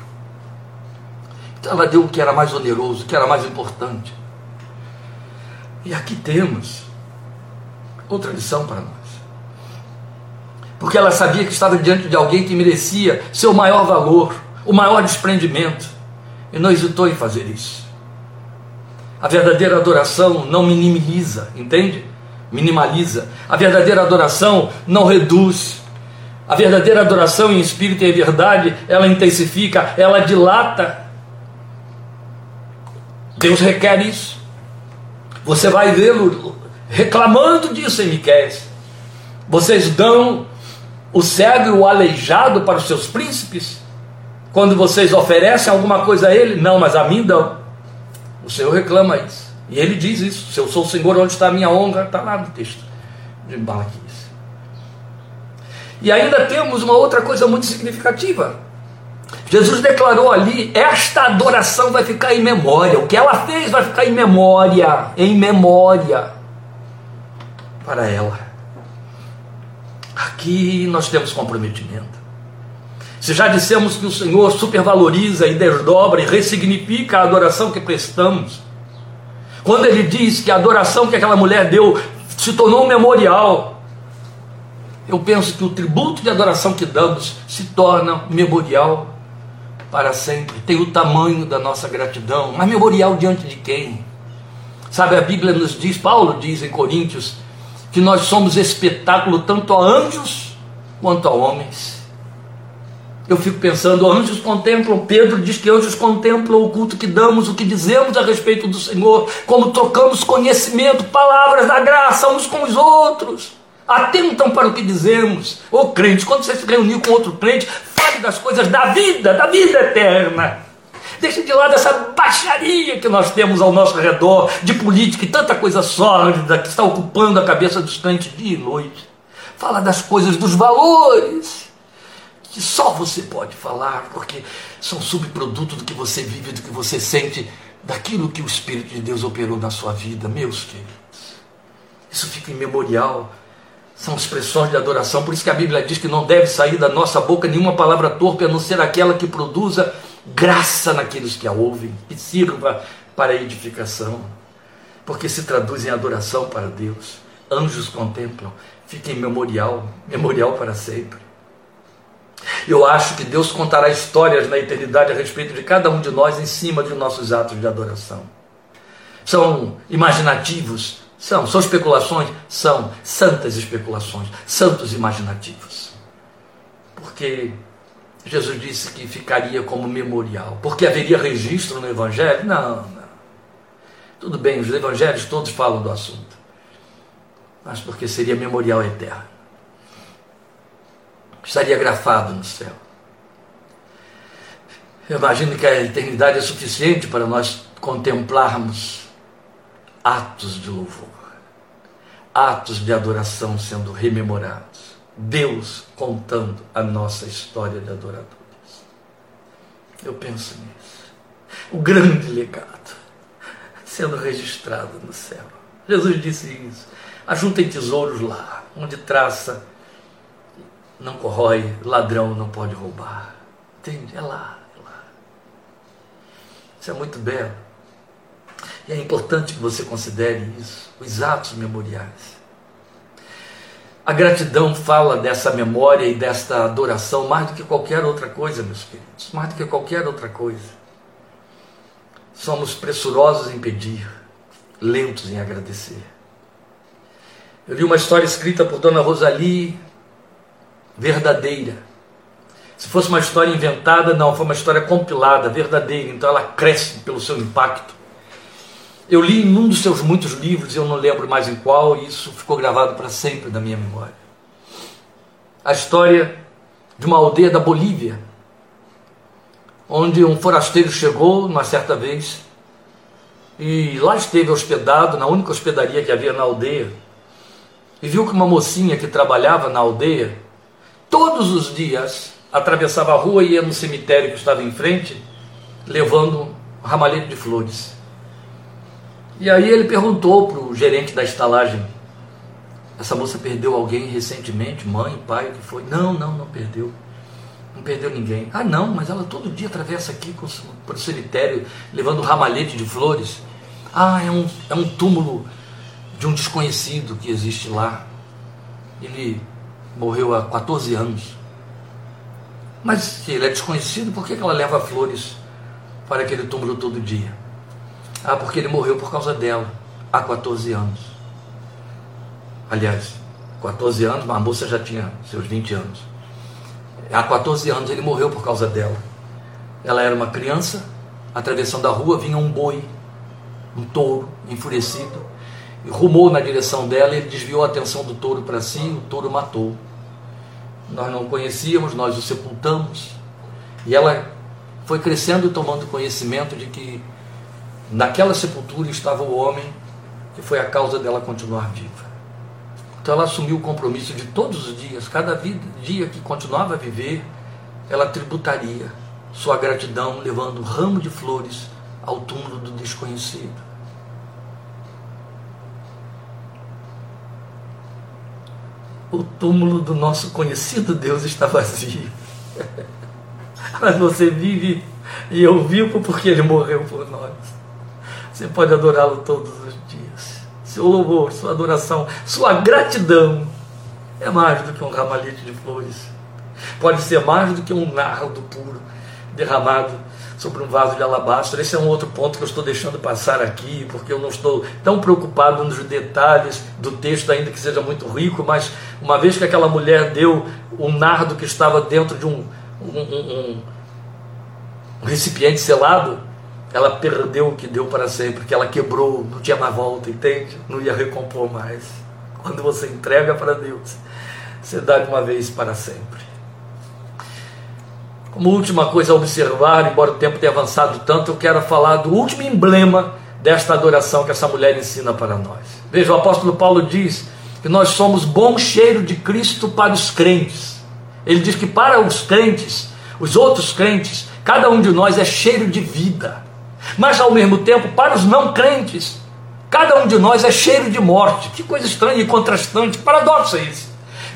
Speaker 1: Então ela deu o que era mais oneroso, o que era mais importante. E aqui temos outra lição para nós. Porque ela sabia que estava diante de alguém que merecia seu maior valor, o maior desprendimento, e não hesitou em fazer isso. A verdadeira adoração não minimiza, entende? Minimaliza. A verdadeira adoração não reduz. A verdadeira adoração em espírito e em verdade, ela intensifica, ela dilata. Deus requer isso. Você vai vê-lo reclamando disso em Miqués. Vocês dão o cego e o aleijado para os seus príncipes? Quando vocês oferecem alguma coisa a ele? Não, mas a mim dão. O Senhor reclama isso. E ele diz isso: se eu sou o Senhor, onde está a minha honra? Está lá no texto de Malaquias. E ainda temos uma outra coisa muito significativa. Jesus declarou ali: esta adoração vai ficar em memória. O que ela fez vai ficar em memória, em memória para ela. Aqui nós temos comprometimento. Se já dissemos que o Senhor supervaloriza e desdobra e ressignifica a adoração que prestamos, quando ele diz que a adoração que aquela mulher deu se tornou um memorial, eu penso que o tributo de adoração que damos se torna memorial para sempre. Tem o tamanho da nossa gratidão, mas memorial diante de quem? Sabe, a Bíblia nos diz, Paulo diz em Coríntios, que nós somos espetáculo tanto a anjos quanto a homens. Eu fico pensando, anjos contemplam, Pedro diz que anjos contemplam o culto que damos, o que dizemos a respeito do Senhor, como trocamos conhecimento, palavras da graça uns com os outros, atentam para o que dizemos. Ô crente, quando você se reunir com outro crente, fale das coisas da vida, da vida eterna. Deixe de lado essa baixaria que nós temos ao nosso redor, de política e tanta coisa sólida que está ocupando a cabeça dos crentes dia e noite. Fala das coisas, dos valores que só você pode falar, porque são subproduto do que você vive, do que você sente daquilo que o Espírito de Deus operou na sua vida, meus queridos. Isso fica em memorial. São expressões de adoração, por isso que a Bíblia diz que não deve sair da nossa boca nenhuma palavra torpe, a não ser aquela que produza graça naqueles que a ouvem e sirva para a edificação, porque se traduz em adoração para Deus. Anjos contemplam, fica em memorial, memorial para sempre. Eu acho que Deus contará histórias na eternidade a respeito de cada um de nós em cima de nossos atos de adoração. São imaginativos? São. São especulações? São. Santas especulações, santos imaginativos. Porque Jesus disse que ficaria como memorial. Porque haveria registro no Evangelho? Não, não. Tudo bem, os evangelhos todos falam do assunto. Mas porque seria memorial eterno estaria grafado no céu. Eu imagino que a eternidade é suficiente para nós contemplarmos atos de louvor, atos de adoração sendo rememorados, Deus contando a nossa história de adoradores. Eu penso nisso. O grande legado sendo registrado no céu. Jesus disse isso. Ajuntem tesouros lá, onde traça não corrói, ladrão não pode roubar. Entende? É lá, é lá. Isso é muito belo. E é importante que você considere isso, os atos memoriais. A gratidão fala dessa memória e desta adoração mais do que qualquer outra coisa, meus queridos, mais do que qualquer outra coisa. Somos pressurosos em pedir, lentos em agradecer. Eu li uma história escrita por Dona Rosalie verdadeira. Se fosse uma história inventada, não, foi uma história compilada, verdadeira, então ela cresce pelo seu impacto. Eu li em um dos seus muitos livros, eu não lembro mais em qual, e isso ficou gravado para sempre na minha memória. A história de uma aldeia da Bolívia, onde um forasteiro chegou uma certa vez e lá esteve hospedado, na única hospedaria que havia na aldeia, e viu que uma mocinha que trabalhava na aldeia todos os dias atravessava a rua e ia no cemitério que estava em frente, levando um ramalhete de flores. E aí ele perguntou para o gerente da estalagem: essa moça perdeu alguém recentemente, mãe, pai, o que foi? Não, não, não perdeu. Não perdeu ninguém. Ah, não, mas ela todo dia atravessa aqui para o cemitério levando um ramalhete de flores. Ah, é um, é um túmulo de um desconhecido que existe lá. Ele morreu há 14 anos. Mas se ele é desconhecido, por que ela leva flores para aquele túmulo todo dia? Ah, porque ele morreu por causa dela, há 14 anos. Aliás, 14 anos, mas a moça já tinha seus 20 anos. Há 14 anos ele morreu por causa dela. Ela era uma criança, atravessando a rua, vinha um boi, um touro, enfurecido, rumou na direção dela, ele desviou a atenção do touro para si, o touro matou. Nós não conhecíamos, nós o sepultamos. E ela foi crescendo e tomando conhecimento de que naquela sepultura estava o homem que foi a causa dela continuar viva. Então ela assumiu o compromisso de todos os dias, cada dia que continuava a viver, ela tributaria sua gratidão levando um ramo de flores ao túmulo do desconhecido. O túmulo do nosso conhecido Deus está vazio. *laughs* Mas você vive e eu vivo porque Ele morreu por nós. Você pode adorá-lo todos os dias. Seu louvor, sua adoração, sua gratidão é mais do que um ramalhete de flores. Pode ser mais do que um nardo puro derramado sobre um vaso de alabastro. Esse é um outro ponto que eu estou deixando passar aqui, porque eu não estou tão preocupado nos detalhes do texto, ainda que seja muito rico, mas uma vez que aquela mulher deu o nardo que estava dentro de um, um, um, recipiente selado, ela perdeu o que deu para sempre, que ela quebrou, não tinha mais volta, entende? Não ia recompor mais. Quando você entrega para Deus, você dá de uma vez para sempre. Como última coisa a observar, embora o tempo tenha avançado tanto, eu quero falar do último emblema desta adoração que essa mulher ensina para nós. Veja, o apóstolo Paulo diz que nós somos bom cheiro de Cristo para os crentes. Ele diz que para os crentes, os outros crentes, cada um de nós é cheiro de vida. Mas ao mesmo tempo, para os não crentes, cada um de nós é cheiro de morte. Que coisa estranha e contrastante, paradoxo é esse?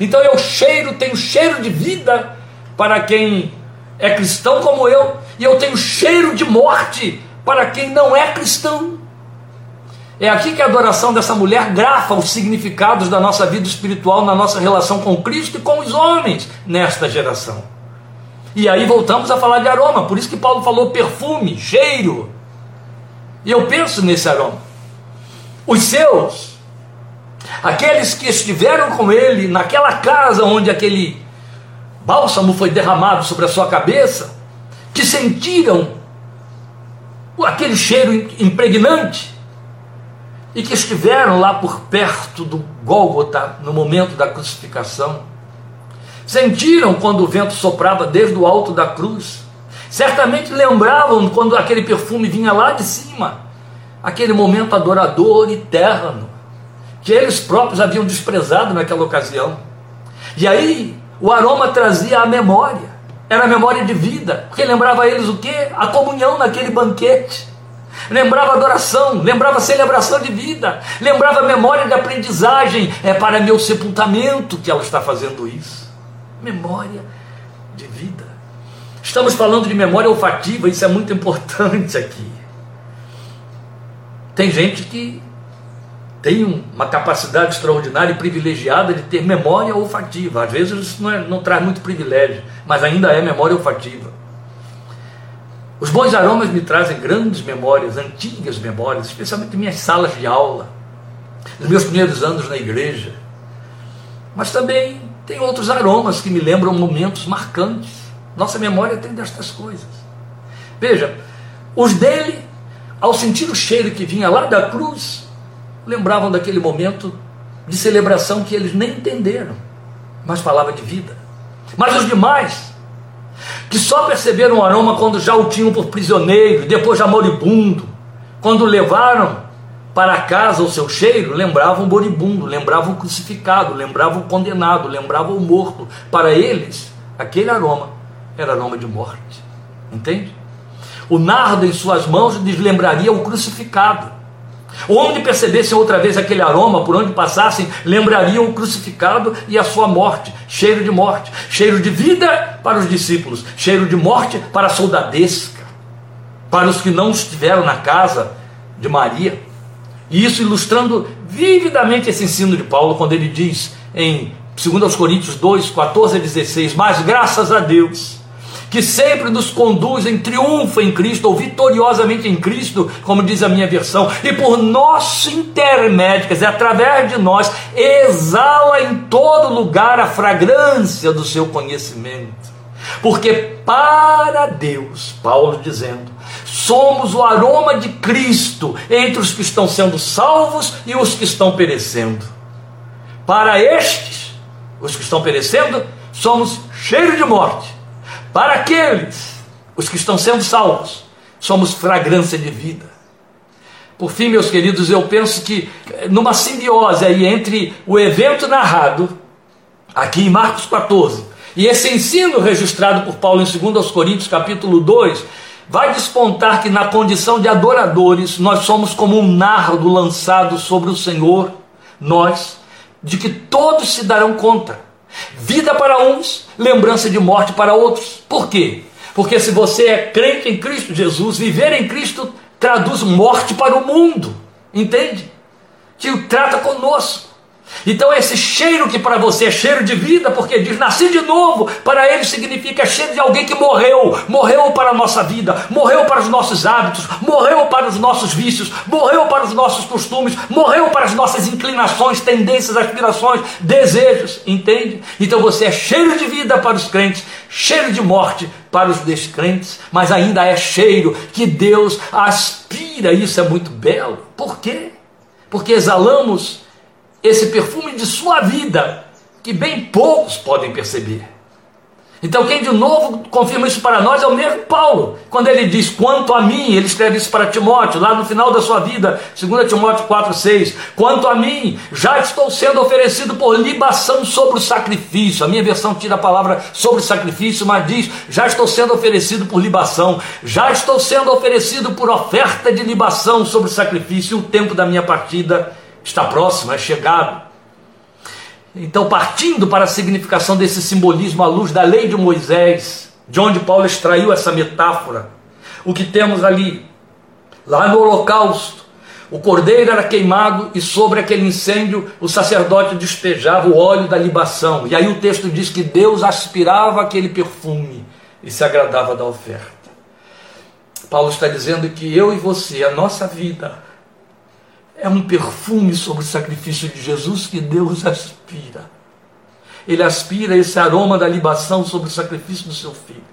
Speaker 1: Então eu cheiro, tenho cheiro de vida para quem é cristão como eu, e eu tenho cheiro de morte para quem não é cristão. É aqui que a adoração dessa mulher grafa os significados da nossa vida espiritual na nossa relação com Cristo e com os homens nesta geração. E aí voltamos a falar de aroma, por isso que Paulo falou perfume, cheiro. E eu penso nesse aroma. Os seus, aqueles que estiveram com ele naquela casa onde aquele bálsamo foi derramado sobre a sua cabeça, que sentiram aquele cheiro impregnante, e que estiveram lá por perto do Gólgota no momento da crucificação, sentiram quando o vento soprava desde o alto da cruz, certamente lembravam quando aquele perfume vinha lá de cima, aquele momento adorador e terno, que eles próprios haviam desprezado naquela ocasião. E aí o aroma trazia a memória, era a memória de vida, porque lembrava eles o que? A comunhão naquele banquete lembrava adoração, lembrava celebração de vida, lembrava memória de aprendizagem, é para meu sepultamento que ela está fazendo isso. Memória de vida. Estamos falando de memória olfativa, isso é muito importante aqui. Tem gente que tem uma capacidade extraordinária e privilegiada de ter memória olfativa. Às vezes isso não, é, não traz muito privilégio, mas ainda é memória olfativa. Os bons aromas me trazem grandes memórias, antigas memórias, especialmente minhas salas de aula, dos meus primeiros anos na igreja. Mas também tem outros aromas que me lembram momentos marcantes. Nossa memória tem destas coisas. Veja, os dele, ao sentir o cheiro que vinha lá da cruz, lembravam daquele momento de celebração que eles nem entenderam, mas falava de vida. Mas os demais, que só perceberam o aroma quando já o tinham por prisioneiro, depois já moribundo. Quando levaram para casa o seu cheiro, lembravam o moribundo, lembravam o crucificado, lembravam o condenado, lembravam o morto. Para eles, aquele aroma era aroma de morte. Entende? O nardo em suas mãos lhes lembraria o crucificado. Onde percebessem outra vez aquele aroma, por onde passassem, lembrariam o crucificado e a sua morte, cheiro de morte, cheiro de vida para os discípulos, cheiro de morte para a soldadesca, para os que não estiveram na casa de Maria. E isso ilustrando vividamente esse ensino de Paulo, quando ele diz em 2 Coríntios 2, 14 a 16: Mas graças a Deus que sempre nos conduz em triunfo em Cristo, ou vitoriosamente em Cristo, como diz a minha versão, e por nosso intermédio, quer dizer, através de nós, exala em todo lugar a fragrância do seu conhecimento. Porque para Deus, Paulo dizendo, somos o aroma de Cristo entre os que estão sendo salvos e os que estão perecendo. Para estes, os que estão perecendo, somos cheiros de morte para aqueles, os que estão sendo salvos, somos fragrância de vida. Por fim, meus queridos, eu penso que eh, numa simbiose aí entre o evento narrado, aqui em Marcos 14, e esse ensino registrado por Paulo em 2 Coríntios, capítulo 2, vai despontar que na condição de adoradores, nós somos como um nardo lançado sobre o Senhor, nós, de que todos se darão conta Vida para uns, lembrança de morte para outros. Por quê? Porque se você é crente em Cristo Jesus, viver em Cristo traduz morte para o mundo. Entende? O trata conosco. Então, esse cheiro que para você é cheiro de vida, porque diz nasci de novo, para ele significa cheiro de alguém que morreu, morreu para a nossa vida, morreu para os nossos hábitos, morreu para os nossos vícios, morreu para os nossos costumes, morreu para as nossas inclinações, tendências, aspirações, desejos, entende? Então você é cheiro de vida para os crentes, cheiro de morte para os descrentes, mas ainda é cheiro que Deus aspira, isso é muito belo. Por quê? Porque exalamos esse perfume de sua vida, que bem poucos podem perceber. Então, quem de novo confirma isso para nós é o mesmo Paulo, quando ele diz: Quanto a mim, ele escreve isso para Timóteo, lá no final da sua vida, 2 Timóteo 4,6: Quanto a mim, já estou sendo oferecido por libação sobre o sacrifício. A minha versão tira a palavra sobre sacrifício, mas diz: Já estou sendo oferecido por libação, já estou sendo oferecido por oferta de libação sobre sacrifício, e o tempo da minha partida está próximo, é chegado. Então, partindo para a significação desse simbolismo à luz da lei de Moisés, de onde Paulo extraiu essa metáfora, o que temos ali, lá no Holocausto, o cordeiro era queimado e sobre aquele incêndio o sacerdote despejava o óleo da libação. E aí o texto diz que Deus aspirava aquele perfume e se agradava da oferta. Paulo está dizendo que eu e você, a nossa vida, é um perfume sobre o sacrifício de Jesus que Deus aspira. Ele aspira esse aroma da libação sobre o sacrifício do seu filho.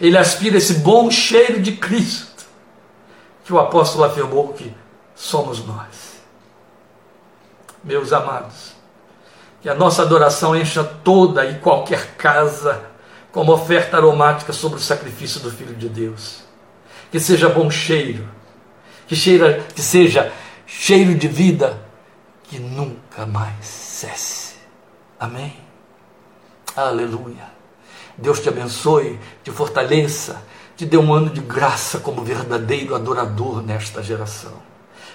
Speaker 1: Ele aspira esse bom cheiro de Cristo, que o apóstolo afirmou que somos nós. Meus amados, que a nossa adoração encha toda e qualquer casa como oferta aromática sobre o sacrifício do Filho de Deus. Que seja bom cheiro, que, cheira, que seja cheiro de vida que nunca mais cesse. Amém? Aleluia. Deus te abençoe, te fortaleça, te dê um ano de graça como verdadeiro adorador nesta geração.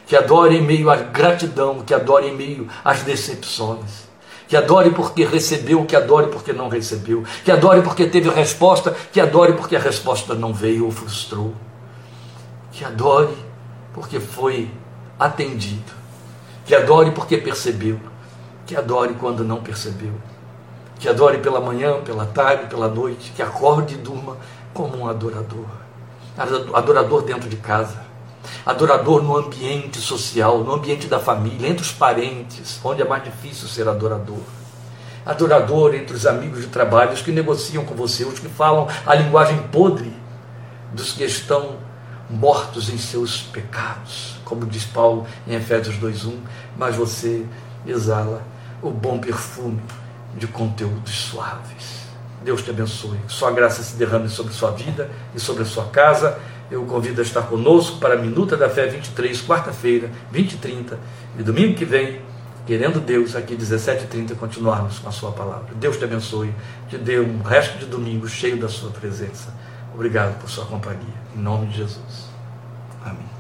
Speaker 1: Que adore em meio à gratidão, que adore em meio às decepções. Que adore porque recebeu, que adore porque não recebeu. Que adore porque teve resposta, que adore porque a resposta não veio ou frustrou. Que adore porque foi atendido. Que adore porque percebeu. Que adore quando não percebeu. Que adore pela manhã, pela tarde, pela noite. Que acorde e durma como um adorador. Adorador dentro de casa. Adorador no ambiente social, no ambiente da família, entre os parentes, onde é mais difícil ser adorador. Adorador entre os amigos de trabalho, os que negociam com você, os que falam a linguagem podre dos que estão mortos em seus pecados como diz Paulo em Efésios 2:1, mas você exala o bom perfume de conteúdos suaves. Deus te abençoe. Sua graça se derrame sobre sua vida e sobre a sua casa. Eu o convido a estar conosco para a Minuta da Fé 23, quarta-feira, 20 e 30, e domingo que vem, querendo Deus, aqui 17 e 30, continuarmos com a sua palavra. Deus te abençoe, te dê um resto de domingo cheio da sua presença. Obrigado por sua companhia. Em nome de Jesus. Amém.